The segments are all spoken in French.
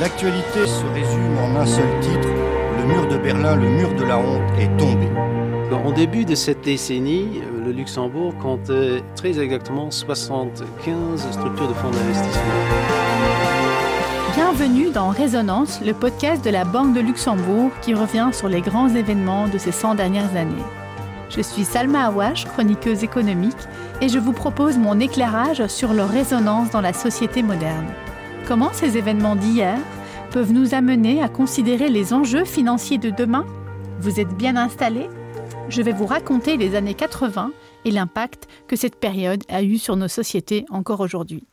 L'actualité se résume en un seul titre. Le mur de Berlin, le mur de la honte est tombé. En début de cette décennie, le Luxembourg comptait très exactement 75 structures de fonds d'investissement. Bienvenue dans Résonance, le podcast de la Banque de Luxembourg qui revient sur les grands événements de ces 100 dernières années. Je suis Salma Awash, chroniqueuse économique, et je vous propose mon éclairage sur leur résonance dans la société moderne. Comment ces événements d'hier peuvent nous amener à considérer les enjeux financiers de demain? Vous êtes bien installés? Je vais vous raconter les années 80 et l'impact que cette période a eu sur nos sociétés encore aujourd'hui.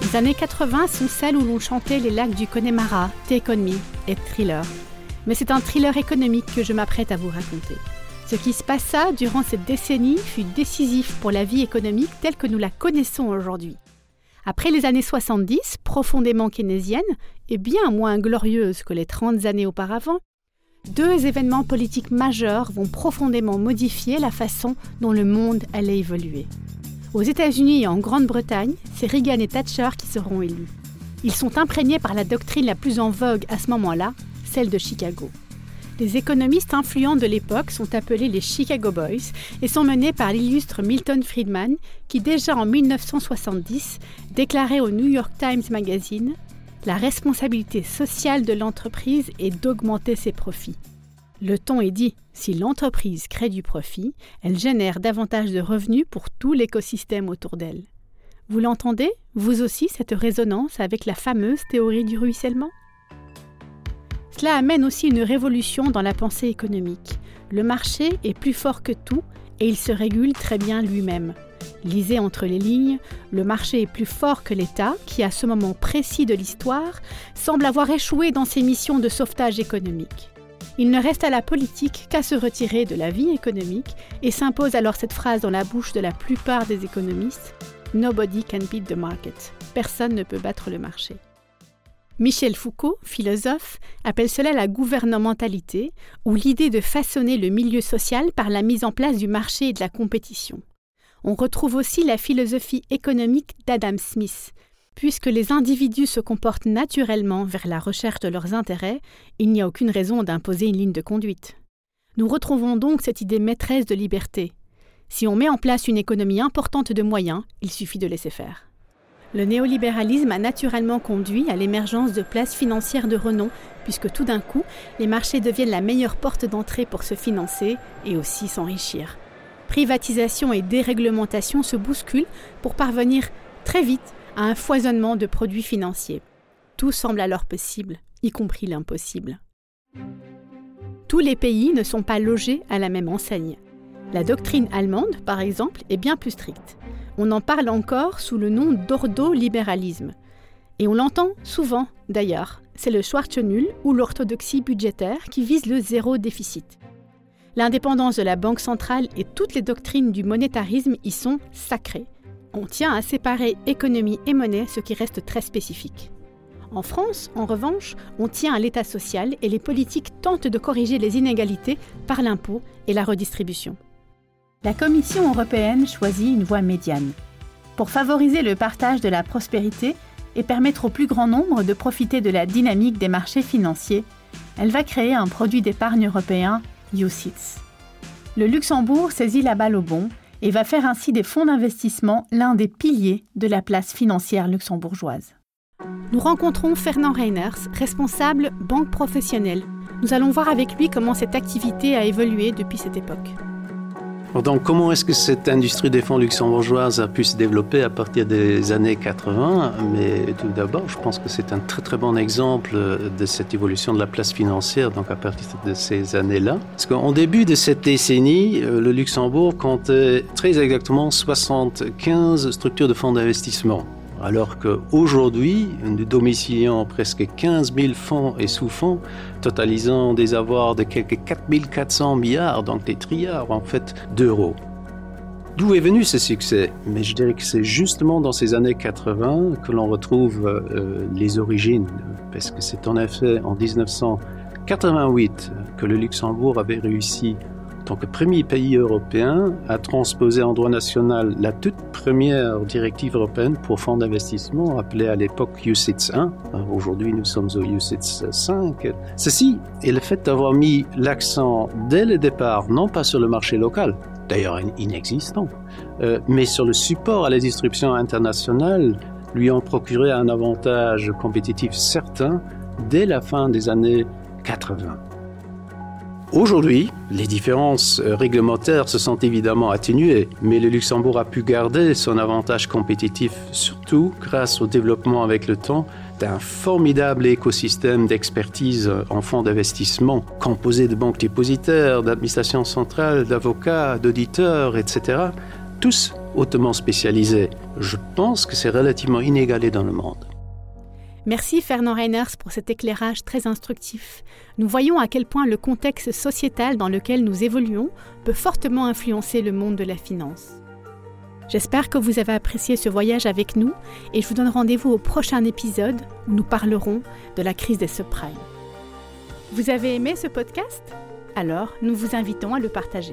Les années 80 sont celles où l'on chantait les lacs du Connemara, Take On Me et Thriller. Mais c'est un thriller économique que je m'apprête à vous raconter. Ce qui se passa durant cette décennie fut décisif pour la vie économique telle que nous la connaissons aujourd'hui. Après les années 70, profondément keynésiennes et bien moins glorieuses que les 30 années auparavant, deux événements politiques majeurs vont profondément modifier la façon dont le monde allait évoluer. Aux États-Unis et en Grande-Bretagne, c'est Reagan et Thatcher qui seront élus. Ils sont imprégnés par la doctrine la plus en vogue à ce moment-là, celle de Chicago. Les économistes influents de l'époque sont appelés les Chicago Boys et sont menés par l'illustre Milton Friedman qui déjà en 1970 déclarait au New York Times Magazine La responsabilité sociale de l'entreprise est d'augmenter ses profits. Le ton est dit, si l'entreprise crée du profit, elle génère davantage de revenus pour tout l'écosystème autour d'elle. Vous l'entendez, vous aussi, cette résonance avec la fameuse théorie du ruissellement? Cela amène aussi une révolution dans la pensée économique. Le marché est plus fort que tout et il se régule très bien lui-même. Lisez entre les lignes, le marché est plus fort que l'État, qui à ce moment précis de l'histoire semble avoir échoué dans ses missions de sauvetage économique. Il ne reste à la politique qu'à se retirer de la vie économique et s'impose alors cette phrase dans la bouche de la plupart des économistes Nobody can beat the market. Personne ne peut battre le marché. Michel Foucault, philosophe, appelle cela la gouvernementalité, ou l'idée de façonner le milieu social par la mise en place du marché et de la compétition. On retrouve aussi la philosophie économique d'Adam Smith. Puisque les individus se comportent naturellement vers la recherche de leurs intérêts, il n'y a aucune raison d'imposer une ligne de conduite. Nous retrouvons donc cette idée maîtresse de liberté. Si on met en place une économie importante de moyens, il suffit de laisser faire. Le néolibéralisme a naturellement conduit à l'émergence de places financières de renom, puisque tout d'un coup, les marchés deviennent la meilleure porte d'entrée pour se financer et aussi s'enrichir. Privatisation et déréglementation se bousculent pour parvenir très vite à un foisonnement de produits financiers. Tout semble alors possible, y compris l'impossible. Tous les pays ne sont pas logés à la même enseigne. La doctrine allemande, par exemple, est bien plus stricte. On en parle encore sous le nom d'ordolibéralisme. Et on l'entend souvent d'ailleurs. C'est le Schwarzenul ou l'orthodoxie budgétaire qui vise le zéro déficit. L'indépendance de la Banque centrale et toutes les doctrines du monétarisme y sont sacrées. On tient à séparer économie et monnaie, ce qui reste très spécifique. En France, en revanche, on tient à l'État social et les politiques tentent de corriger les inégalités par l'impôt et la redistribution. La Commission européenne choisit une voie médiane. Pour favoriser le partage de la prospérité et permettre au plus grand nombre de profiter de la dynamique des marchés financiers, elle va créer un produit d'épargne européen, UCITS. Le Luxembourg saisit la balle au bon et va faire ainsi des fonds d'investissement l'un des piliers de la place financière luxembourgeoise. Nous rencontrons Fernand Reiners, responsable banque professionnelle. Nous allons voir avec lui comment cette activité a évolué depuis cette époque. Donc, comment est-ce que cette industrie des fonds luxembourgeoise a pu se développer à partir des années 80 Mais tout d'abord, je pense que c'est un très très bon exemple de cette évolution de la place financière, donc à partir de ces années-là. Parce qu'en début de cette décennie, euh, le Luxembourg comptait très exactement 75 structures de fonds d'investissement alors qu'aujourd'hui, nous domicilions presque 15 000 fonds et sous-fonds, totalisant des avoirs de quelques 4 400 milliards, donc des trilliards en fait, d'euros. D'où est venu ce succès? Mais je dirais que c'est justement dans ces années 80 que l'on retrouve euh, les origines, parce que c'est en effet en 1988 que le Luxembourg avait réussi tant que premier pays européen à transposer en droit national la toute première directive européenne pour fonds d'investissement, appelée à l'époque UCITS 1. Aujourd'hui, nous sommes au UCITS 5. Ceci est le fait d'avoir mis l'accent dès le départ, non pas sur le marché local, d'ailleurs inexistant, euh, mais sur le support à la distribution internationale, lui ont procuré un avantage compétitif certain dès la fin des années 80. Aujourd'hui, les différences euh, réglementaires se sont évidemment atténuées, mais le Luxembourg a pu garder son avantage compétitif, surtout grâce au développement avec le temps d'un formidable écosystème d'expertise en fonds d'investissement, composé de banques dépositaires, d'administrations centrales, d'avocats, d'auditeurs, etc., tous hautement spécialisés. Je pense que c'est relativement inégalé dans le monde. Merci Fernand Reiners pour cet éclairage très instructif. Nous voyons à quel point le contexte sociétal dans lequel nous évoluons peut fortement influencer le monde de la finance. J'espère que vous avez apprécié ce voyage avec nous et je vous donne rendez-vous au prochain épisode où nous parlerons de la crise des subprimes. Vous avez aimé ce podcast? Alors, nous vous invitons à le partager.